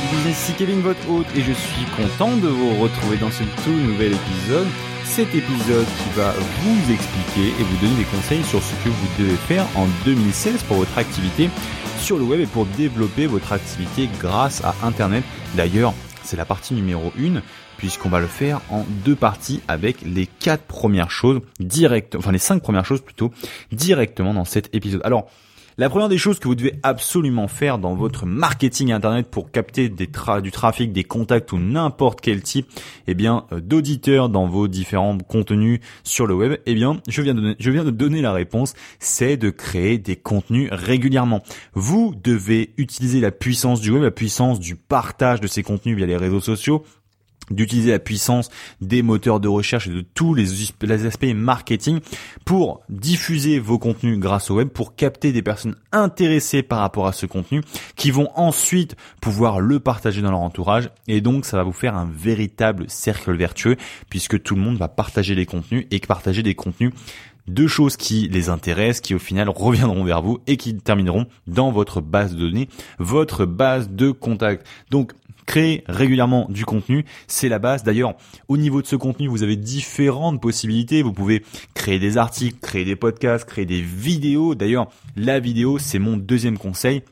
du business, ici Kevin, votre hôte, et je suis content de vous retrouver dans ce tout nouvel épisode. Cet épisode qui va vous expliquer et vous donner des conseils sur ce que vous devez faire en 2016 pour votre activité sur le web et pour développer votre activité grâce à Internet. D'ailleurs, c'est la partie numéro 1 puisqu'on va le faire en deux parties avec les quatre premières choses direct, enfin les cinq premières choses plutôt directement dans cet épisode. Alors, la première des choses que vous devez absolument faire dans votre marketing internet pour capter du trafic, des contacts ou n'importe quel type, eh bien, euh, d'auditeurs dans vos différents contenus sur le web, eh bien, je viens de donner la réponse, c'est de créer des contenus régulièrement. Vous devez utiliser la puissance du web, la puissance du partage de ces contenus via les réseaux sociaux, d'utiliser la puissance des moteurs de recherche et de tous les, aspects marketing pour diffuser vos contenus grâce au web, pour capter des personnes intéressées par rapport à ce contenu, qui vont ensuite pouvoir le partager dans leur entourage, et donc ça va vous faire un véritable cercle vertueux, puisque tout le monde va partager les contenus et partager des contenus deux choses qui les intéressent, qui au final reviendront vers vous et qui termineront dans votre base de données, votre base de contact. Donc créer régulièrement du contenu, c'est la base. D'ailleurs, au niveau de ce contenu, vous avez différentes possibilités. Vous pouvez créer des articles, créer des podcasts, créer des vidéos. D'ailleurs, la vidéo, c'est mon deuxième conseil.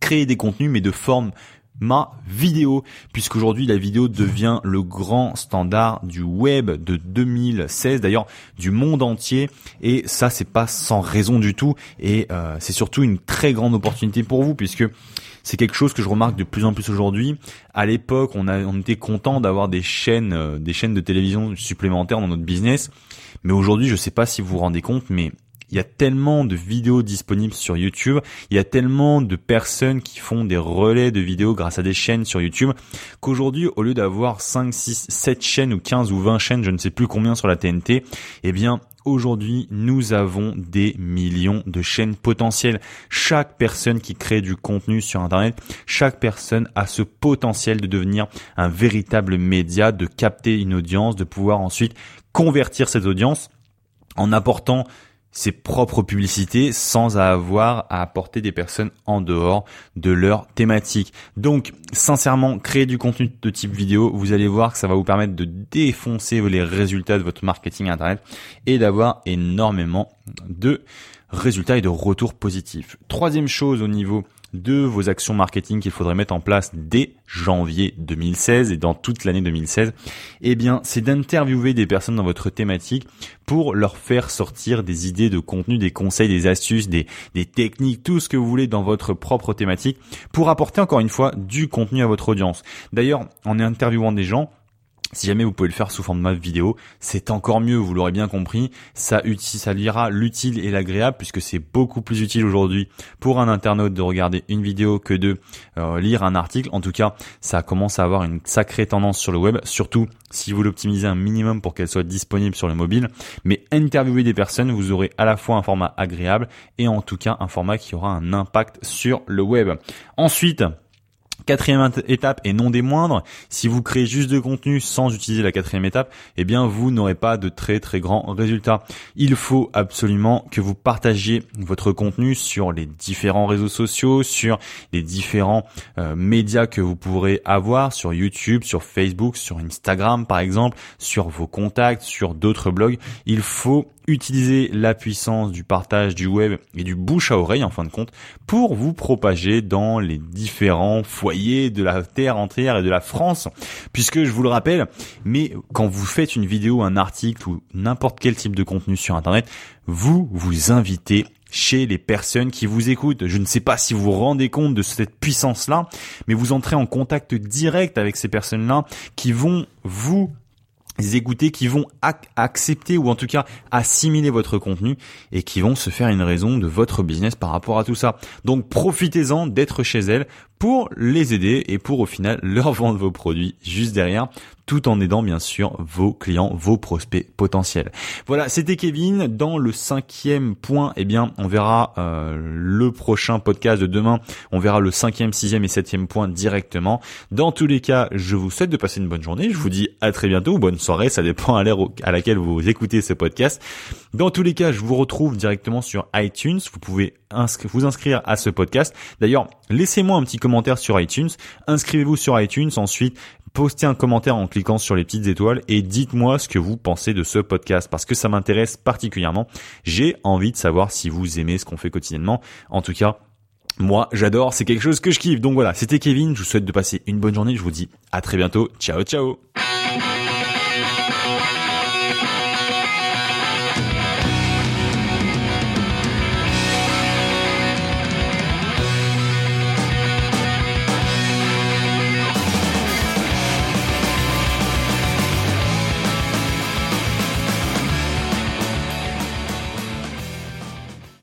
Créer des contenus, mais de forme ma vidéo, puisqu'aujourd'hui la vidéo devient le grand standard du web de 2016, d'ailleurs du monde entier, et ça c'est pas sans raison du tout, et euh, c'est surtout une très grande opportunité pour vous, puisque c'est quelque chose que je remarque de plus en plus aujourd'hui. À l'époque, on, a, on était content d'avoir des chaînes, euh, des chaînes de télévision supplémentaires dans notre business, mais aujourd'hui, je sais pas si vous vous rendez compte, mais il y a tellement de vidéos disponibles sur YouTube, il y a tellement de personnes qui font des relais de vidéos grâce à des chaînes sur YouTube qu'aujourd'hui, au lieu d'avoir 5, 6, 7 chaînes ou 15 ou 20 chaînes, je ne sais plus combien sur la TNT, eh bien, aujourd'hui, nous avons des millions de chaînes potentielles. Chaque personne qui crée du contenu sur Internet, chaque personne a ce potentiel de devenir un véritable média, de capter une audience, de pouvoir ensuite convertir cette audience en apportant ses propres publicités sans avoir à apporter des personnes en dehors de leur thématique. Donc, sincèrement, créer du contenu de type vidéo, vous allez voir que ça va vous permettre de défoncer les résultats de votre marketing internet et d'avoir énormément de résultats et de retours positifs. Troisième chose au niveau de vos actions marketing qu'il faudrait mettre en place dès janvier 2016 et dans toute l'année 2016, eh bien, c'est d'interviewer des personnes dans votre thématique pour leur faire sortir des idées de contenu, des conseils, des astuces, des, des techniques, tout ce que vous voulez dans votre propre thématique pour apporter encore une fois du contenu à votre audience. D'ailleurs, en interviewant des gens, si jamais vous pouvez le faire sous forme de vidéo, c'est encore mieux, vous l'aurez bien compris. Ça, ça lira l'utile et l'agréable puisque c'est beaucoup plus utile aujourd'hui pour un internaute de regarder une vidéo que de euh, lire un article. En tout cas, ça commence à avoir une sacrée tendance sur le web, surtout si vous l'optimisez un minimum pour qu'elle soit disponible sur le mobile. Mais interviewer des personnes, vous aurez à la fois un format agréable et en tout cas un format qui aura un impact sur le web. Ensuite, Quatrième étape et non des moindres, si vous créez juste de contenu sans utiliser la quatrième étape, eh bien vous n'aurez pas de très très grands résultats. Il faut absolument que vous partagiez votre contenu sur les différents réseaux sociaux, sur les différents euh, médias que vous pourrez avoir, sur YouTube, sur Facebook, sur Instagram par exemple, sur vos contacts, sur d'autres blogs. Il faut utiliser la puissance du partage du web et du bouche à oreille en fin de compte pour vous propager dans les différents foyers de la terre entière et de la France puisque je vous le rappelle mais quand vous faites une vidéo un article ou n'importe quel type de contenu sur internet vous vous invitez chez les personnes qui vous écoutent. Je ne sais pas si vous vous rendez compte de cette puissance-là, mais vous entrez en contact direct avec ces personnes-là qui vont vous écouter qui vont accepter ou en tout cas assimiler votre contenu et qui vont se faire une raison de votre business par rapport à tout ça. Donc profitez-en d'être chez elles pour les aider et pour au final leur vendre vos produits juste derrière tout en aidant bien sûr vos clients, vos prospects potentiels. Voilà, c'était Kevin. Dans le cinquième point, eh bien, on verra euh, le prochain podcast de demain. On verra le cinquième, sixième et septième point directement. Dans tous les cas, je vous souhaite de passer une bonne journée. Je vous dis à très bientôt ou bonne soirée. Ça dépend à l'heure à laquelle vous écoutez ce podcast. Dans tous les cas, je vous retrouve directement sur iTunes. Vous pouvez vous inscrire à ce podcast. D'ailleurs, laissez-moi un petit commentaires sur iTunes. Inscrivez-vous sur iTunes. Ensuite, postez un commentaire en cliquant sur les petites étoiles et dites-moi ce que vous pensez de ce podcast parce que ça m'intéresse particulièrement. J'ai envie de savoir si vous aimez ce qu'on fait quotidiennement. En tout cas, moi, j'adore, c'est quelque chose que je kiffe. Donc voilà, c'était Kevin, je vous souhaite de passer une bonne journée, je vous dis à très bientôt. Ciao ciao